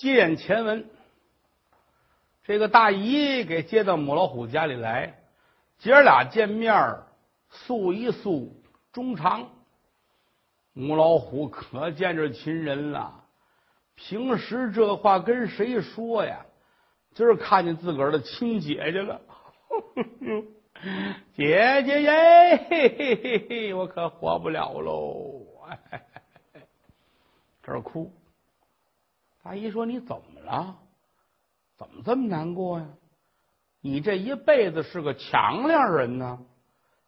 接眼前文，这个大姨给接到母老虎家里来，姐儿俩见面诉一诉衷肠。母老虎可见着亲人了，平时这话跟谁说呀？今儿看见自个儿的亲姐姐了，姐姐耶，嘿嘿嘿嘿，我可活不了喽！这儿哭。大姨说：“你怎么了？怎么这么难过呀？你这一辈子是个强亮人呢，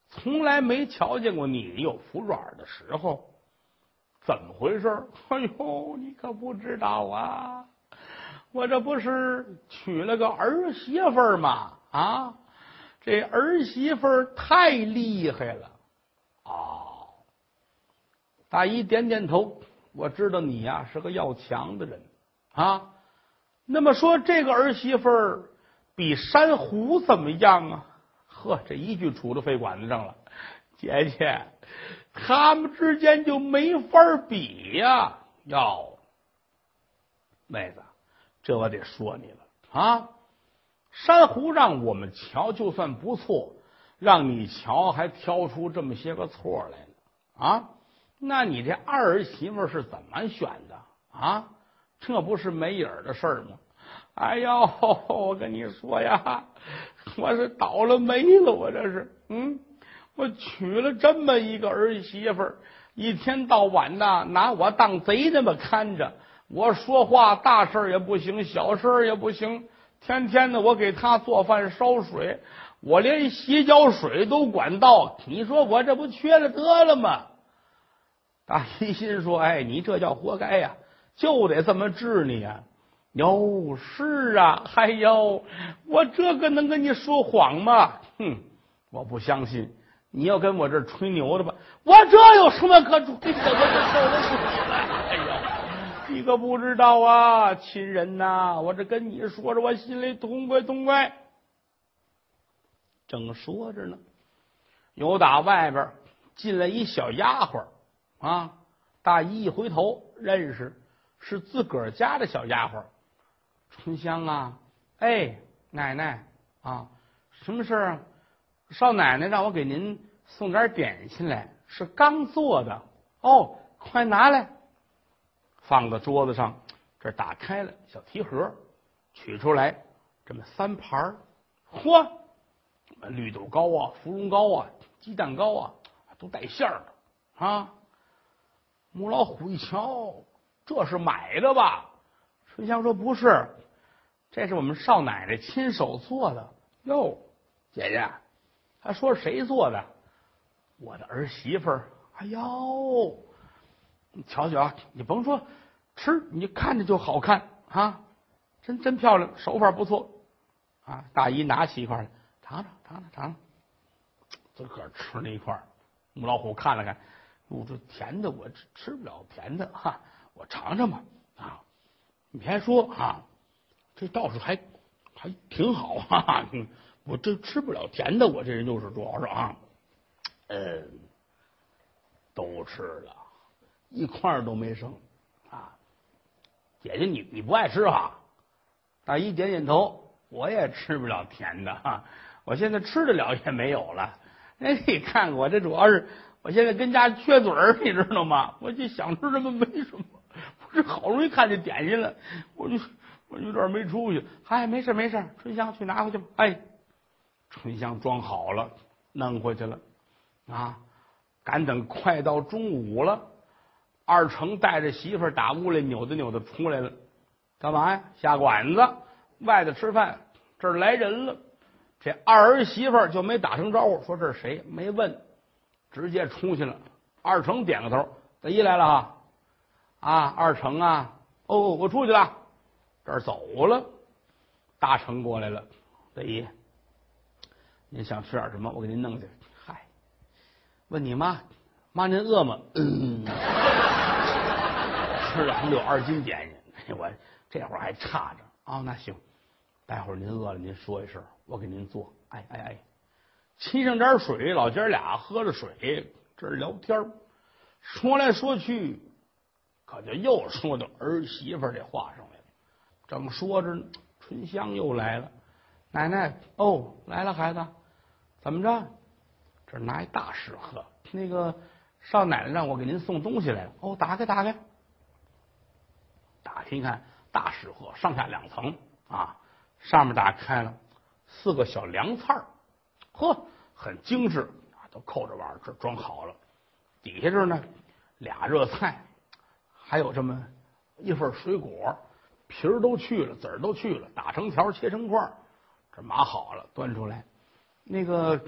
从来没瞧见过你有服软的时候。怎么回事？哎呦，你可不知道啊！我这不是娶了个儿媳妇吗？啊，这儿媳妇太厉害了！哦，大姨点点头，我知道你呀是个要强的人。”啊，那么说这个儿媳妇儿比珊瑚怎么样啊？呵，这一句杵到肺管子上了，姐姐，他们之间就没法比呀！哟，妹子，这我得说你了啊！珊瑚让我们瞧就算不错，让你瞧还挑出这么些个错来呢啊！那你这二儿媳妇是怎么选的啊？这不是没影儿的事儿吗？哎呦，我跟你说呀，我是倒了霉了，我这是，嗯，我娶了这么一个儿媳妇儿，一天到晚的拿我当贼那么看着，我说话大事儿也不行，小事儿也不行，天天的我给她做饭烧水，我连洗脚水都管到，你说我这不缺了得了吗？大一心说：“哎，你这叫活该呀！”就得这么治你呀！哟，是啊，哎呦，我这个能跟你说谎吗？哼，我不相信。你要跟我这吹牛的吧？我这有什么可吹的？我这受得了？哎呀，你可不知道啊，亲人呐！我这跟你说着，我心里痛快痛快。正说着呢，有打外边进来一小丫鬟啊！大姨一回头，认识。是自个儿家的小丫鬟，春香啊，哎，奶奶啊，什么事啊？少奶奶让我给您送点点心来，是刚做的哦，快拿来，放到桌子上。这打开了小提盒，取出来这么三盘嚯，绿豆糕啊，芙蓉糕啊，鸡蛋糕啊，都带馅儿的啊。母老虎一瞧。这是买的吧？春香说：“不是，这是我们少奶奶亲手做的。”哟，姐姐，他说谁做的？我的儿媳妇儿。哎呦，你瞧瞧，你甭说吃，你看着就好看啊！真真漂亮，手法不错啊！大姨拿起一块来，尝尝，尝尝，尝，自个儿吃那一块母老虎看了看，哟，这甜的我吃吃不了，甜的哈。我尝尝吧，啊！你别说啊，这倒是还还挺好 哈。我这吃不了甜的，我这人就是主要是啊，嗯，都吃了一块都没剩啊。姐姐，你你不爱吃哈？大姨点点头，我也吃不了甜的哈。我现在吃得了也没有了。哎，你看我这主要是我现在跟家缺嘴儿，你知道吗？我就想吃什么没什么。这 好容易看见点心了，我就我有点没出息。哎，没事没事，春香去拿回去吧。哎，春香装好了，弄回去了。啊，赶等快到中午了，二成带着媳妇儿打屋里扭着扭着出来了。干嘛呀？下馆子，外头吃饭。这儿来人了，这二儿媳妇儿就没打声招呼，说这是谁？没问，直接出去了。二成点个头，大姨来了哈。啊，二成啊！哦，我出去了，这儿走了。大成过来了，大姨，您想吃点什么？我给您弄去。嗨，问你妈，妈您饿吗？吃了能有二斤点心，我这会儿还差着啊。那行，待会儿您饿了您说一声，我给您做。哎哎哎，沏上点水，老姐俩喝着水，这儿聊天说来说去。可就又说到儿媳妇这话上来了。正说着呢，春香又来了。奶奶，哦，来了，孩子，怎么着？这拿一大食盒，那个少奶奶让我给您送东西来了。哦，打开，打开，打开一看，大食盒上下两层啊，上面打开了四个小凉菜儿，呵，很精致啊，都扣着碗，这装好了。底下这呢，俩热菜，还有这么一份水果，皮儿都去了，籽儿都去了，打成条，切成块儿。这码好了，端出来。那个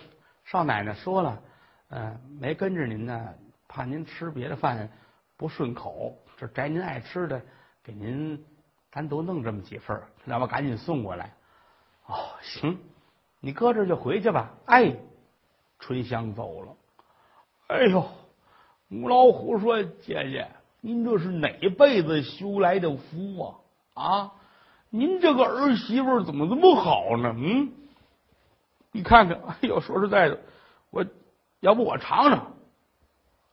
少奶奶说了，嗯，没跟着您呢，怕您吃别的饭不顺口。这摘您爱吃的，给您单独弄这么几份，让我赶紧送过来。哦，行，你搁这就回去吧。哎，春香走了。哎呦，母老虎说：“姐姐，您这是哪辈子修来的福啊？啊！”您这个儿媳妇怎么这么好呢？嗯，你看看，哎呦，说实在的，我要不我尝尝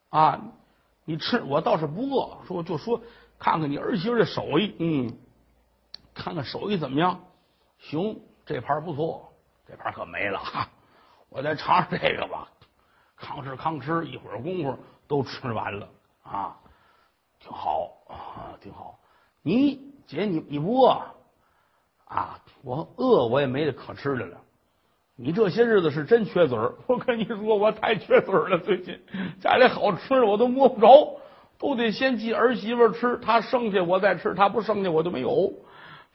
啊？你吃，我倒是不饿。说就说，看看你儿媳妇的手艺，嗯，看看手艺怎么样？行，这盘不错，这盘可没了哈。我再尝尝这个吧。吭哧吭哧，一会儿功夫都吃完了啊，挺好啊，挺好。你姐，你你不饿？啊，我饿，我也没得可吃的了。你这些日子是真缺嘴儿，我跟你说，我太缺嘴儿了。最近家里好吃的我都摸不着，都得先记儿媳妇吃，她剩下我再吃，她不剩下我就没有。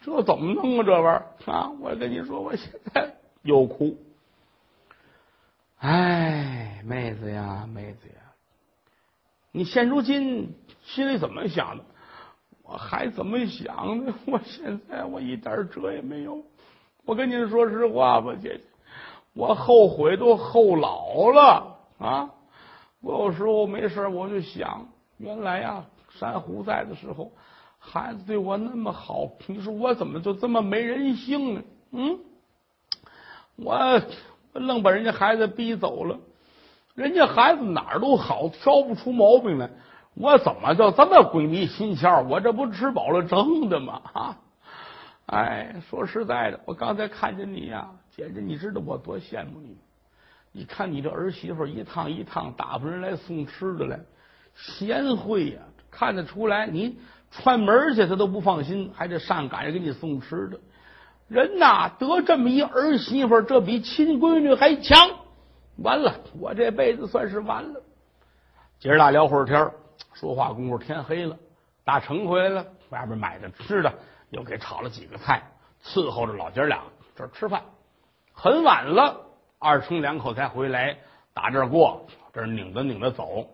这怎么弄啊？这玩意儿啊！我跟你说，我现在又哭。哎，妹子呀，妹子呀，你现如今心里怎么想的？我还怎么想呢？我现在我一点辙也没有。我跟您说实话吧，姐姐，我后悔都后老了啊！我有时候没事我就想，原来呀，珊瑚在的时候，孩子对我那么好，你说我怎么就这么没人性呢？嗯，我我愣把人家孩子逼走了，人家孩子哪儿都好，挑不出毛病来。我怎么就这么鬼迷心窍？我这不吃饱了撑的吗？啊！哎，说实在的，我刚才看见你呀，姐姐，你知道我多羡慕你。你看你这儿媳妇一趟一趟打发人来送吃的来，贤惠呀，看得出来。你串门去，他都不放心，还得上赶着给你送吃的。人呐，得这么一儿媳妇，这比亲闺女还强。完了，我这辈子算是完了。姐儿俩聊会儿天说话功夫天黑了，大成回来了，外边买的吃的，又给炒了几个菜，伺候着老姐俩这吃饭。很晚了，二成两口才回来，打这儿过，这拧着拧着走，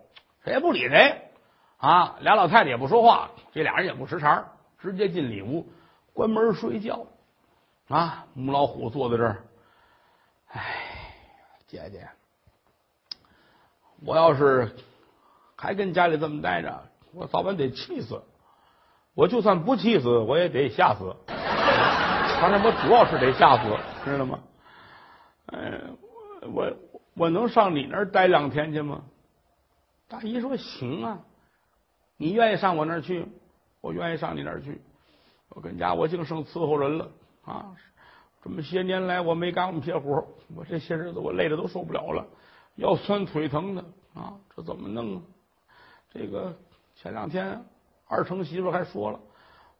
谁也不理谁啊。俩老太太也不说话，这俩人也不识茬，直接进里屋关门睡觉。啊，母老虎坐在这儿，哎，姐姐，我要是。还跟家里这么待着，我早晚得气死。我就算不气死，我也得吓死。反正我主要是得吓死，知道吗？嗯，我我能上你那儿待两天去吗？大姨说行啊，你愿意上我那儿去，我愿意上你那儿去。我跟家我净剩伺候人了啊！这么些年来我没干过撇活，我这些日子我累的都受不了了，腰酸腿疼的啊，这怎么弄啊？这个前两天二成媳妇还说了，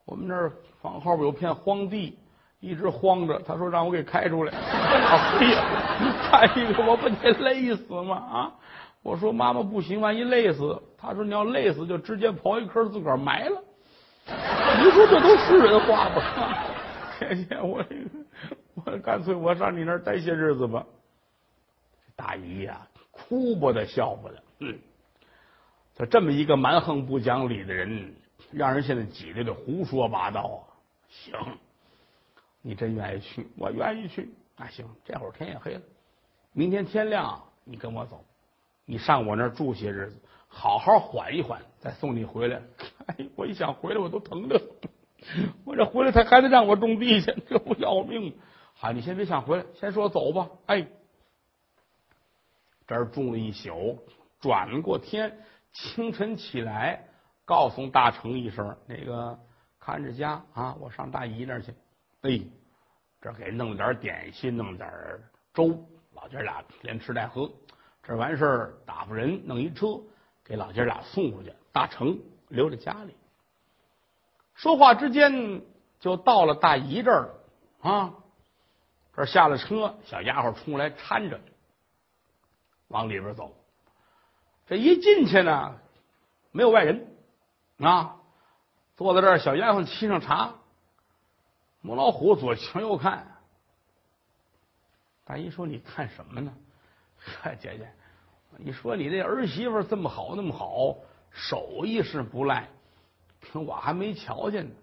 我们这儿房后边有片荒地，一直荒着。他说让我给开出来。哎呀，看一个我不得累死吗？啊！我说妈妈不行，万一累死。他说你要累死就直接刨一坑自个儿埋了。你说这都是人话吗？天天我这个我干脆我上你那儿待些日子吧。大姨呀，哭不得笑不得，嗯。就这么一个蛮横不讲理的人，让人现在挤兑的胡说八道啊！行，你真愿意去，我愿意去。那行，这会儿天也黑了，明天天亮你跟我走，你上我那儿住些日子，好好缓一缓，再送你回来。哎，我一想回来我都疼的，我这回来他还得让我种地去，这不要命啊？你先别想回来，先说走吧。哎，这儿住了一宿，转过天。清晨起来，告诉大成一声：“那个看着家啊，我上大姨那儿去。哎，这给弄点点心，弄点粥，老姐俩连吃带喝。这完事儿，打发人弄一车，给老姐俩送回去，大成留在家里。说话之间，就到了大姨这儿了啊。这下了车，小丫鬟冲来搀着，往里边走。这一进去呢，没有外人啊，坐在这儿，小丫鬟沏上茶。母老虎左瞧右看，大姨说：“你看什么呢？嗨，姐姐，你说你这儿媳妇这么好，那么好，手艺是不赖，可我还没瞧见呢。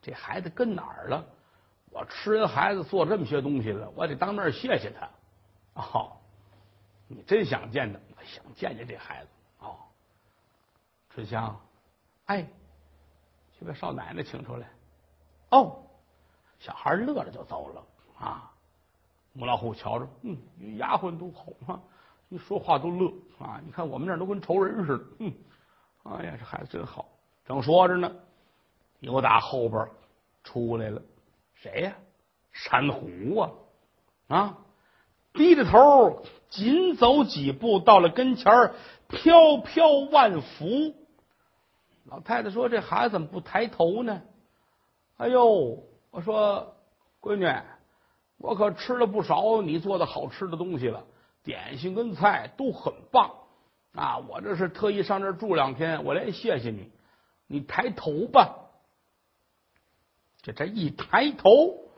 这孩子跟哪儿了？我吃人孩子做这么些东西了，我得当面谢谢他。哦，你真想见他？想见见这孩子。哦，春香，哎，去把少奶奶请出来。哦。”小孩乐了就走了啊！母老虎瞧着，嗯，丫鬟都好嘛，一说话都乐啊！你看我们这都跟仇人似的，嗯，哎呀，这孩子真好。正说着呢，又打后边出来了，谁呀？山虎啊！啊，低着头紧走几步，到了跟前儿，飘飘万福。老太太说：“这孩子怎么不抬头呢？”哎呦！我说，闺女，我可吃了不少你做的好吃的东西了，点心跟菜都很棒啊！我这是特意上这儿住两天，我来谢谢你。你抬头吧。这这一抬头，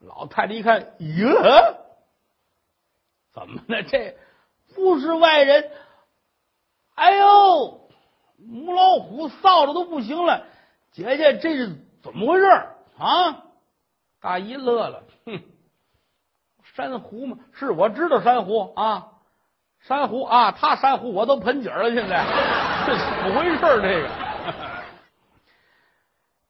老太太一看，呀，怎么了？这不是外人？哎呦，母老虎臊的都不行了。姐姐，这是怎么回事啊？大姨乐了，哼，珊瑚嘛，是我知道珊瑚啊，珊瑚啊，他珊瑚我都盆景了，现在 这怎么回事？这个，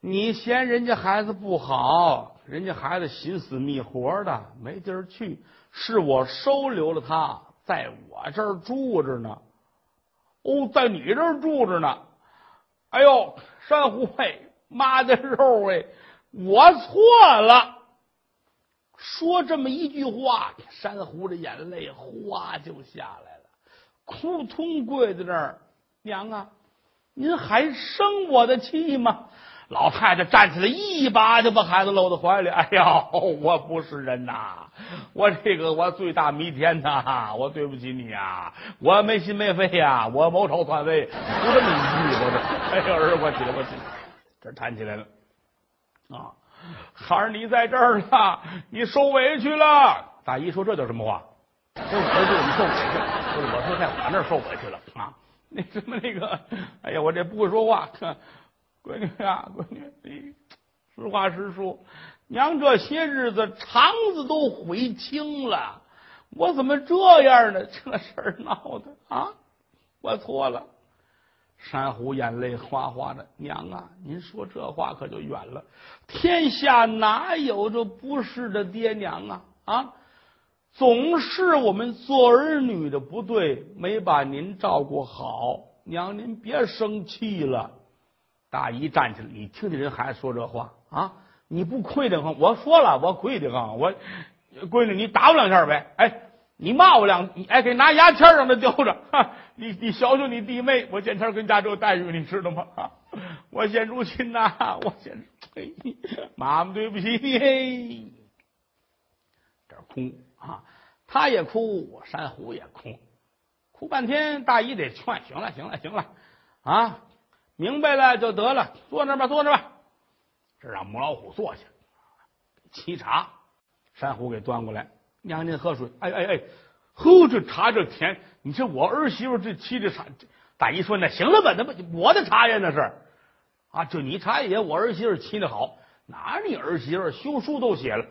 你嫌人家孩子不好，人家孩子寻死觅活的，没地儿去，是我收留了他，在我这儿住着呢。哦，在你这儿住着呢。哎呦，珊瑚喂，妈的肉哎！我错了，说这么一句话，珊瑚的眼泪哗就下来了，扑通跪在那儿，娘啊，您还生我的气吗？老太太站起来，一把就把孩子搂在怀里。哎呀，我不是人呐，我这个我罪大弥天呐，我对不起你呀，我没心没肺呀，我谋朝篡位，就这么一句，我这，哎呀，儿我起来，我起来，这弹起来了。啊，孩儿，你在这儿呢，你受委屈了。大姨说：“这叫什么话？这我儿子你受委屈了，我说在我那儿受委屈了啊。那什么那个，哎呀，我这不会说话。闺女啊，闺女，你实话实说，娘这些日子肠子都悔青了，我怎么这样呢？这事儿闹的啊，我错了。”珊瑚眼泪哗哗的，娘啊，您说这话可就远了。天下哪有这不是的爹娘啊？啊，总是我们做儿女的不对，没把您照顾好。娘，您别生气了。大姨站起来，你听听人孩子说这话啊？你不亏得慌？我说了，我亏得慌。我闺女，你打我两下呗？哎。你骂我两，哎，给拿牙签让他叼着。你你小小你弟妹，我见天跟家这待遇，你知道吗？我现如今呐，我现妈妈对不起你。这哭啊，他也哭，珊瑚也哭，哭半天。大姨得劝，行了，行了，行了啊，明白了就得了，坐那吧，坐那吧。这让母老虎坐下，沏茶，珊瑚给端过来。娘，您喝水。哎哎哎，喝这茶这甜。你说我儿媳妇这沏这茶，大姨说那行了吧？那不我的茶叶那是啊，就你茶叶，我儿媳妇沏的好。哪你儿媳妇修书都写了？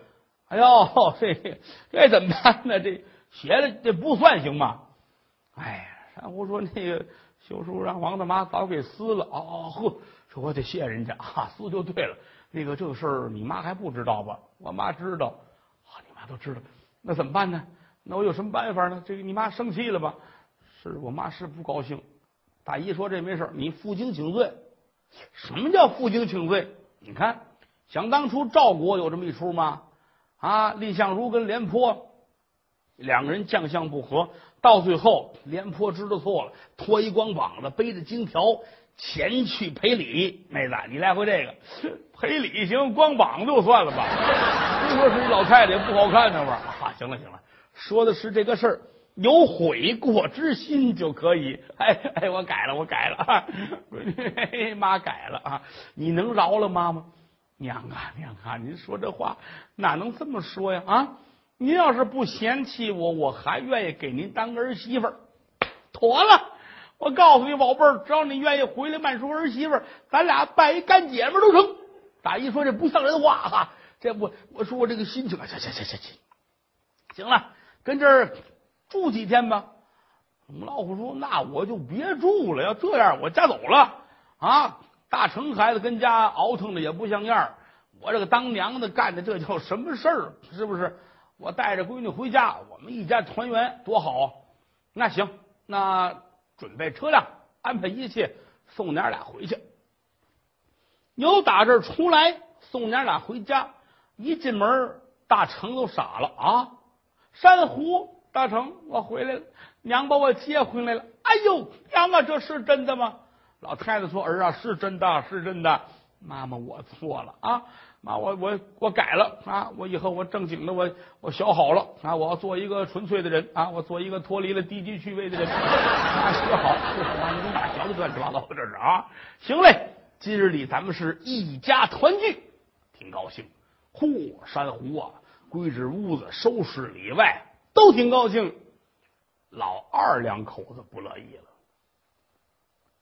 哎呦，这这怎么办呢？这写了这不算行吗？哎，珊瑚说那个修书让王大妈早给撕了。哦哦呵，说我得谢人家啊，撕就对了。那个这个事儿你妈还不知道吧？我妈知道，啊，你妈都知道。那怎么办呢？那我有什么办法呢？这个你妈生气了吧？是我妈是不高兴。大姨说这没事你负荆请罪。什么叫负荆请罪？你看，想当初赵国有这么一出吗？啊，蔺相如跟廉颇两个人将相不和，到最后廉颇知道错了，脱一光膀子，背着金条前去赔礼。妹子，你来回这个赔礼行，光膀子就算了吧。别说是一老太太不好看那玩意儿。行了行了，说的是这个事儿。有悔过之心就可以。哎哎，我改了，我改了，啊妈改了啊！你能饶了妈吗？娘啊娘啊！您说这话哪能这么说呀？啊！您要是不嫌弃我，我还愿意给您当儿媳妇儿。妥了，我告诉你，宝贝儿，只要你愿意回来曼叔儿媳妇儿，咱俩拜一干姐们都成。大姨说这不像人话哈，这不我说我这个心情，行行行行行，行了，跟这儿。住几天吧，母老虎说：“那我就别住了，要这样我家走了啊！大成孩子跟家熬腾的也不像样我这个当娘的干的这叫什么事儿？是不是？我带着闺女回家，我们一家团圆多好！那行，那准备车辆，安排一切，送娘俩回去。牛打这儿出来，送娘俩回家。一进门，大成都傻了啊！珊瑚。”大成，我回来了，娘把我接回来了。哎呦，娘啊，这是真的吗？老太太说：“儿啊，是真的，是真的。”妈妈，我错了啊！妈，我我我改了啊！我以后我正经的，我我学好了啊！我要做一个纯粹的人啊！我做一个脱离了低级趣味的人。啊，学好，妈，你哪学的乱七八糟的这是啊？行嘞，今日里咱们是一家团聚，挺高兴。嚯，珊瑚啊，归置屋子，收拾里外。都挺高兴，老二两口子不乐意了。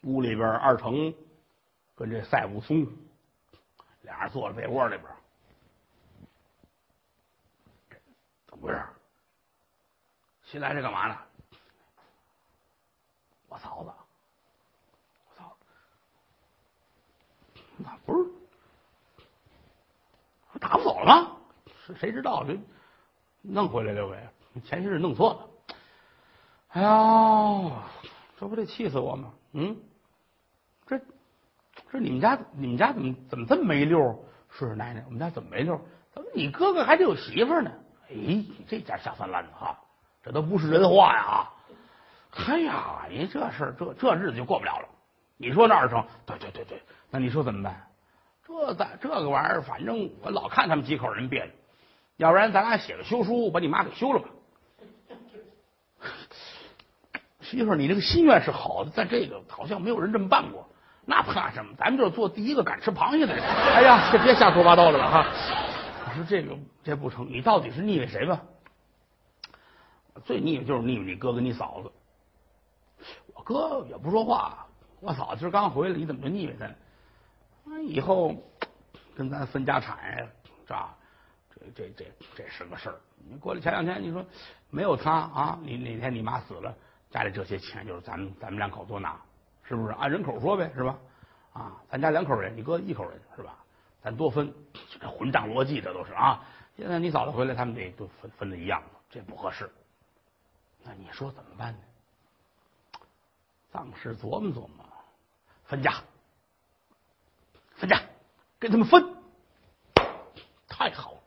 屋里边，二成跟这赛武松俩人坐在被窝里边，怎么回事？新来这干嘛呢？我嫂子，我操，那不是打不走了吗？是谁知道这弄回来了呗？前些日弄错了，哎呀，这不得气死我吗？嗯，说你们家你们家怎么怎么这么没溜？是奶奶，我们家怎么没溜？怎么你哥哥还得有媳妇呢？哎，这家下三滥的哈，这都不是人话呀！哎呀，你这事儿这这日子就过不了了。你说那二成？对对对对，那你说怎么办？这咱这个玩意儿，反正我老看他们几口人别扭，要不然咱俩写个休书，把你妈给休了吧。媳妇儿，你这个心愿是好的，但这个好像没有人这么办过。那怕什么？咱们就是做第一个敢吃螃蟹的人。哎呀，这别瞎说八道了吧哈！我说这个这不成，你到底是腻歪谁吧？最腻歪就是腻歪你哥跟你嫂子。我哥也不说话，我嫂子今儿刚回来，你怎么就腻歪他？那以后跟咱分家产呀，是吧？这这这这是个事儿。你过来前两天，你说没有他啊？你哪天你妈死了？家里这些钱就是咱们咱们两口多拿，是不是按人口说呗，是吧？啊，咱家两口人，你哥一口人是吧？咱多分，这混账逻辑这都是啊！现在你嫂子回来，他们得都分分的一样，这不合适。那你说怎么办呢？当时琢磨琢磨，分家，分家，跟他们分，太好了！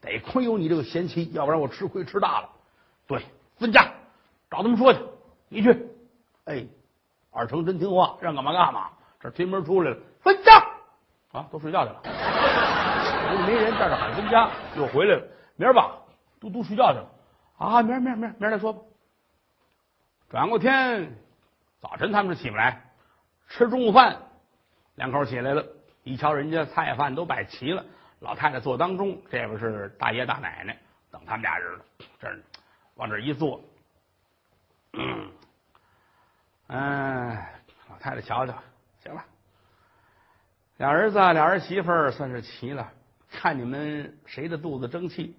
得亏有你这个贤妻，要不然我吃亏吃大了。对，分家。找他们说去，你去。哎，二成真听话，让干嘛干嘛。这推门出来了，分家啊，都睡觉去了。没人，在这喊分家，又回来了。明儿吧，都都睡觉去了。啊，明儿明儿明儿明儿再说吧。转过天，早晨他们是起不来，吃中午饭，两口起来了，一瞧人家菜饭都摆齐了，老太太坐当中，这边是大爷大奶奶等他们俩人了。这往这一坐。嗯，哎，老太太瞧瞧，行了，俩儿子俩儿媳妇算是齐了。看你们谁的肚子争气，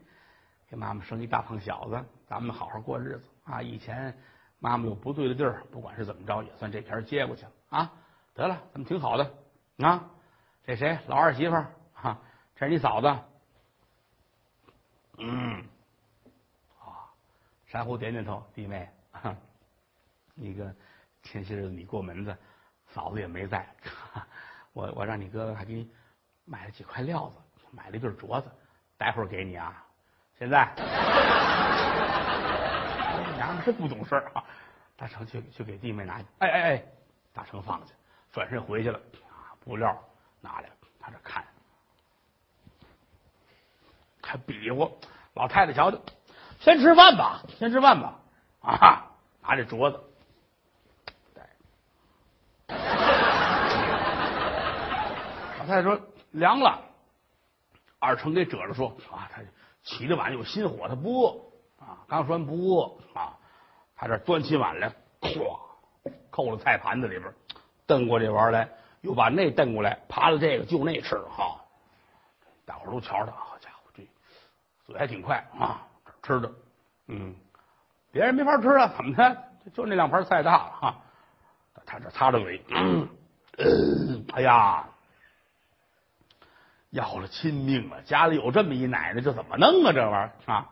给妈妈生一大胖小子，咱们好好过日子啊！以前妈妈有不对的地儿，不管是怎么着，也算这篇接过去了啊。得了，咱们挺好的啊。这谁老二媳妇儿啊？这是你嫂子。嗯，啊，珊瑚点点头，弟妹。那个前些日子你过门子，嫂子也没在，我我让你哥哥还给你买了几块料子，买了一对镯子，待会儿给你啊。现在，娘们真不懂事啊！大成去去给弟妹拿去。哎哎哎，大成放下，转身回去了。啊，布料拿来了，他这看，还比划。老太太瞧瞧，先吃饭吧，先吃饭吧。啊，拿这镯子。老太太说凉了。二成给褶着说啊，他起的晚有心火，他不饿啊。刚说完不饿啊，他这端起碗来，咵扣了菜盘子里边，瞪过这玩意来，又把那瞪过来，扒了这个就那吃哈。大伙都瞧着，好家伙，这嘴还挺快啊，这吃的，嗯，别人没法吃啊，怎么的？就那两盘菜大了哈。他这擦着嘴，哎呀。要了亲命了！家里有这么一奶奶，这怎么弄啊？这玩意儿啊！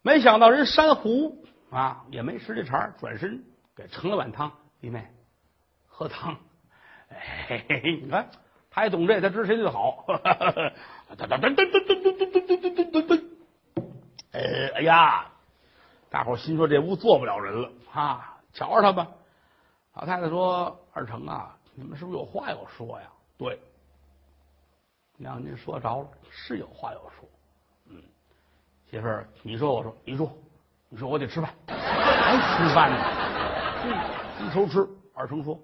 没想到人珊瑚啊，也没使这茬，转身给盛了碗汤。弟妹，喝汤。哎，你看，他也懂这，他知谁最好。噔噔噔噔噔噔噔噔噔噔噔噔。哎，哎呀，大伙心说这屋坐不了人了啊！瞧着他吧。老太太说：“二成啊，你们是不是有话要说呀？”对。娘，您说着了，是有话要说。嗯，媳妇儿，你说，我说，你说，你说，我得吃饭，还吃饭呢。一头吃。二成说：“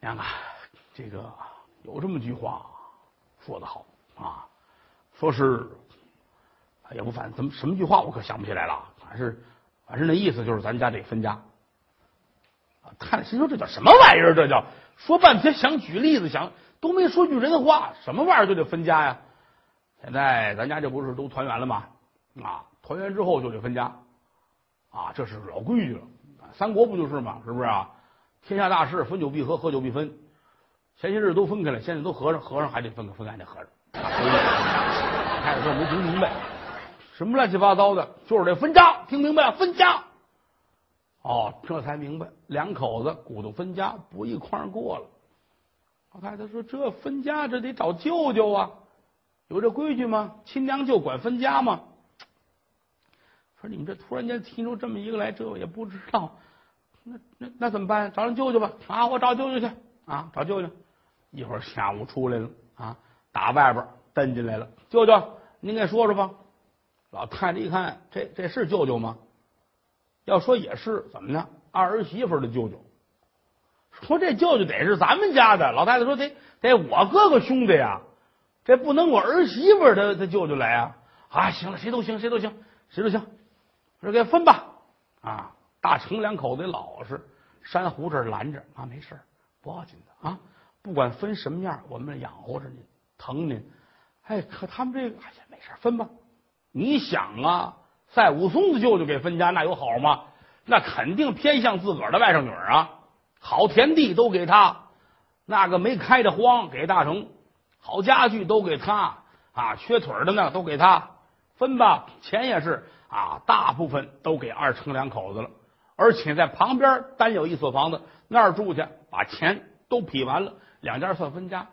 娘啊，这个有这么句话，说的好啊，说是，也不反，怎么什么句话我可想不起来了。反是，反正那意思就是咱家得分家。啊，太太心说这叫什么玩意儿？这叫说半天想举例子想。”都没说句人话，什么玩意儿就得分家呀？现在咱家这不是都团圆了吗？啊，团圆之后就得分家，啊，这是老规矩了。三国不就是吗？是不是啊？天下大事，分久必合，合久必分。前些日子都分开了，现在都合上，合上还得分开，分开还得合上。太太说没听明白，什么乱七八糟的，就是得分家，听明白了？分家。哦，这才明白，两口子骨头分家，不一块过了。老太太说：“这分家，这得找舅舅啊，有这规矩吗？亲娘舅管分家吗？”说：“你们这突然间提出这么一个来，这我也不知道。那那那怎么办？找人舅舅吧！啊，我找舅舅去啊，找舅舅。一会儿下午出来了啊，打外边蹬进来了。舅舅，您给说说吧。老太太一看，这这是舅舅吗？要说也是，怎么呢？二儿媳妇的舅舅。”说这舅舅得是咱们家的，老太太说得得我哥哥兄弟呀，这不能我儿媳妇他他舅舅来啊啊！行了，谁都行，谁都行，谁都行，说给分吧啊！大成两口子老实，珊瑚这拦着啊，没事不要紧的啊，不管分什么样，我们养活着您，疼您。哎，可他们这个哎呀，没事分吧。你想啊，赛武松的舅舅给分家，那有好吗？那肯定偏向自个儿的外甥女啊。好田地都给他，那个没开的荒给大成，好家具都给他啊，缺腿的呢都给他分吧，钱也是啊，大部分都给二成两口子了，而且在旁边单有一所房子那儿住去，把钱都劈完了，两家算分家。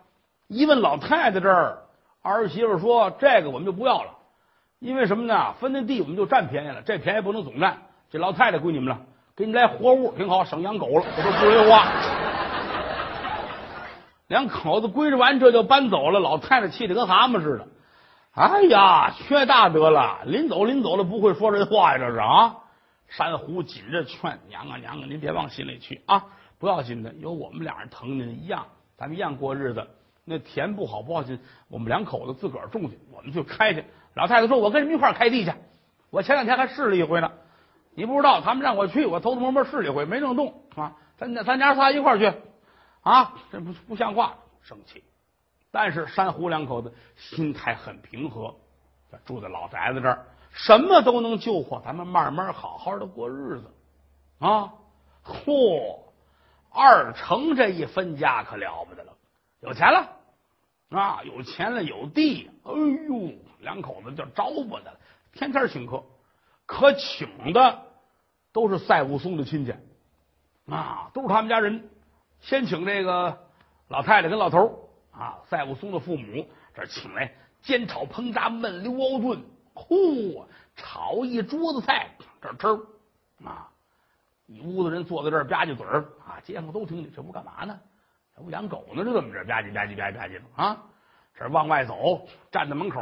一问老太太这儿，儿媳妇说这个我们就不要了，因为什么呢？分的地我们就占便宜了，这便宜不能总占，这老太太归你们了。给你们来活物挺好，省养狗了。我说不人话，两口子归置完，这就搬走了。老太太气得跟蛤蟆似的。哎呀，缺大德了！临走临走了，不会说人话呀？这是啊！珊瑚紧着劝娘啊娘啊，您别往心里去啊，不要紧的，有我们俩人疼您一样，咱们一样过日子。那田不好不好紧，我们两口子自个儿种去，我们去开去。老太太说：“我跟你们一块开地去。”我前两天还试了一回呢。你不知道，他们让我去，我偷偷摸摸试了一回，没弄动啊。咱咱娘仨一块儿去啊，这不不像话，生气。但是珊瑚两口子心态很平和，住在老宅子这儿，什么都能救活，咱们慢慢好好的过日子啊。嚯，二成这一分家可了不得了，有钱了啊，有钱了，有地，哎呦，两口子就着不得了，天天请客，可请的。都是赛武松的亲戚啊，都是他们家人。先请这个老太太跟老头啊，赛武松的父母这请来煎炒烹炸焖溜熬炖，嚯，炒一桌子菜，这吃啊，一屋子人坐在这儿吧唧嘴儿啊，街坊都听你，这不干嘛呢？不养狗呢？这怎么着吧唧吧唧吧唧吧唧的啊？这往外走，站在门口，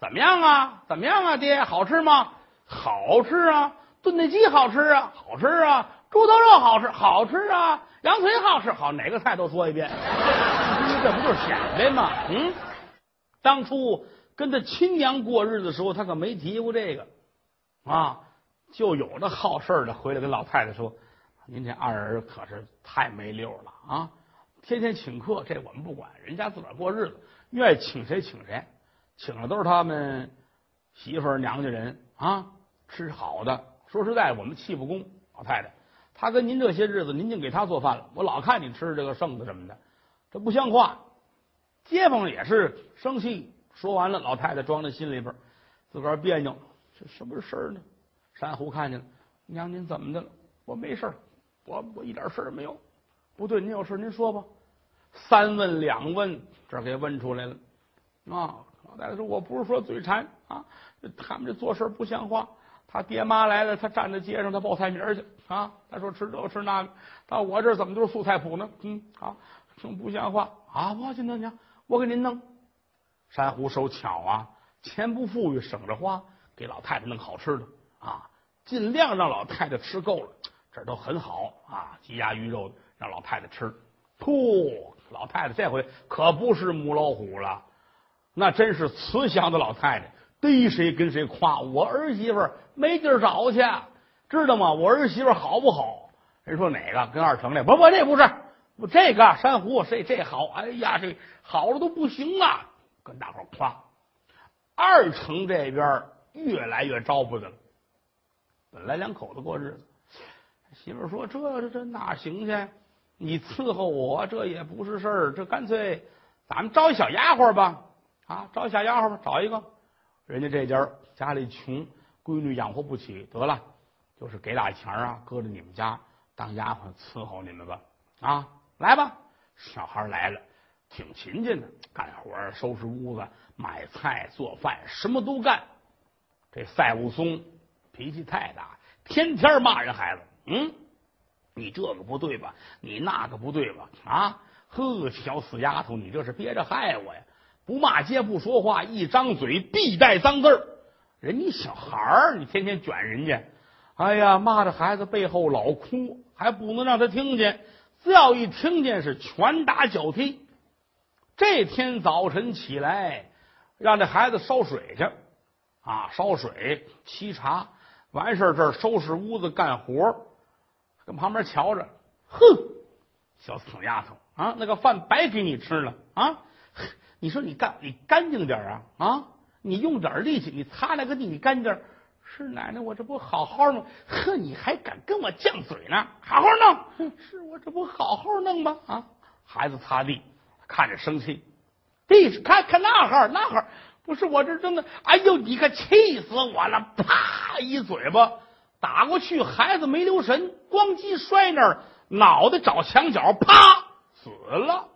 怎么样啊？怎么样啊？爹，好吃吗？好吃啊！炖的鸡好吃啊，好吃啊！猪头肉好吃，好吃啊！羊腿好吃，好哪个菜都说一遍，这不就是显摆吗？嗯，当初跟他亲娘过日子的时候，他可没提过这个啊。就有的好事的回来跟老太太说：“您这二儿可是太没溜了啊！天天请客，这我们不管，人家自个儿过日子，愿意请谁请谁，请的都是他们媳妇儿娘家人啊，吃好的。说实在，我们气不公，老太太。”他跟您这些日子，您净给他做饭了，我老看你吃这个剩的什么的，这不像话。街坊也是生气，说完了，老太太装在心里边，自个儿别扭，这什么事儿呢？珊瑚看见了，娘您怎么的了？我没事我我一点事儿没有。不对，您有事您说吧。三问两问，这给问出来了。啊，老太太说，我不是说嘴馋啊，他们这做事不像话。他爹妈来了，他站在街上，他报菜名去啊。他说吃这个吃那个，到我这儿怎么都是素菜谱呢？嗯，啊，挺不像话啊！我去，那娘，我给您弄。珊瑚手巧啊，钱不富裕，省着花，给老太太弄好吃的啊，尽量让老太太吃够了。这都很好啊，鸡鸭鱼肉让老太太吃。噗，老太太这回可不是母老虎了，那真是慈祥的老太太。逮谁跟谁夸，我儿媳妇没地儿找去，知道吗？我儿媳妇好不好？人说哪个跟二成的？不不，这不是，这个珊瑚，这这好，哎呀，这好的都不行啊！跟大伙夸。二成这边越来越招不得了。本来两口子过日子，媳妇说：“这这这哪行去？你伺候我这也不是事儿，这干脆咱们招一小丫鬟吧，啊，招一小丫鬟吧，找一个。”人家这家家里穷，闺女养活不起，得了，就是给俩钱啊，搁着你们家当丫鬟伺候你们吧。啊，来吧，小孩来了，挺勤勤的，干活、收拾屋子、买菜、做饭，什么都干。这赛武松脾气太大，天天骂人孩子。嗯，你这个不对吧？你那个不对吧？啊，呵，小死丫头，你这是憋着害我呀！不骂街不说话，一张嘴必带脏字儿。人家小孩儿，你天天卷人家，哎呀，骂着孩子背后老哭，还不能让他听见。只要一听见，是拳打脚踢。这天早晨起来，让这孩子烧水去啊，烧水沏茶，完事儿这收拾屋子干活，跟旁边瞧着，哼，小死丫头啊，那个饭白给你吃了啊。你说你干你干净点啊啊！你用点力气，你擦那个地，你干净。是奶奶，我这不好好弄，呵，你还敢跟我犟嘴呢？好好弄，是我这不好好弄吗？啊！孩子擦地，看着生气。地看看那哈那哈，不是我这真的，哎呦，你可气死我了！啪一嘴巴打过去，孩子没留神，咣叽摔那儿，脑袋找墙角，啪死了。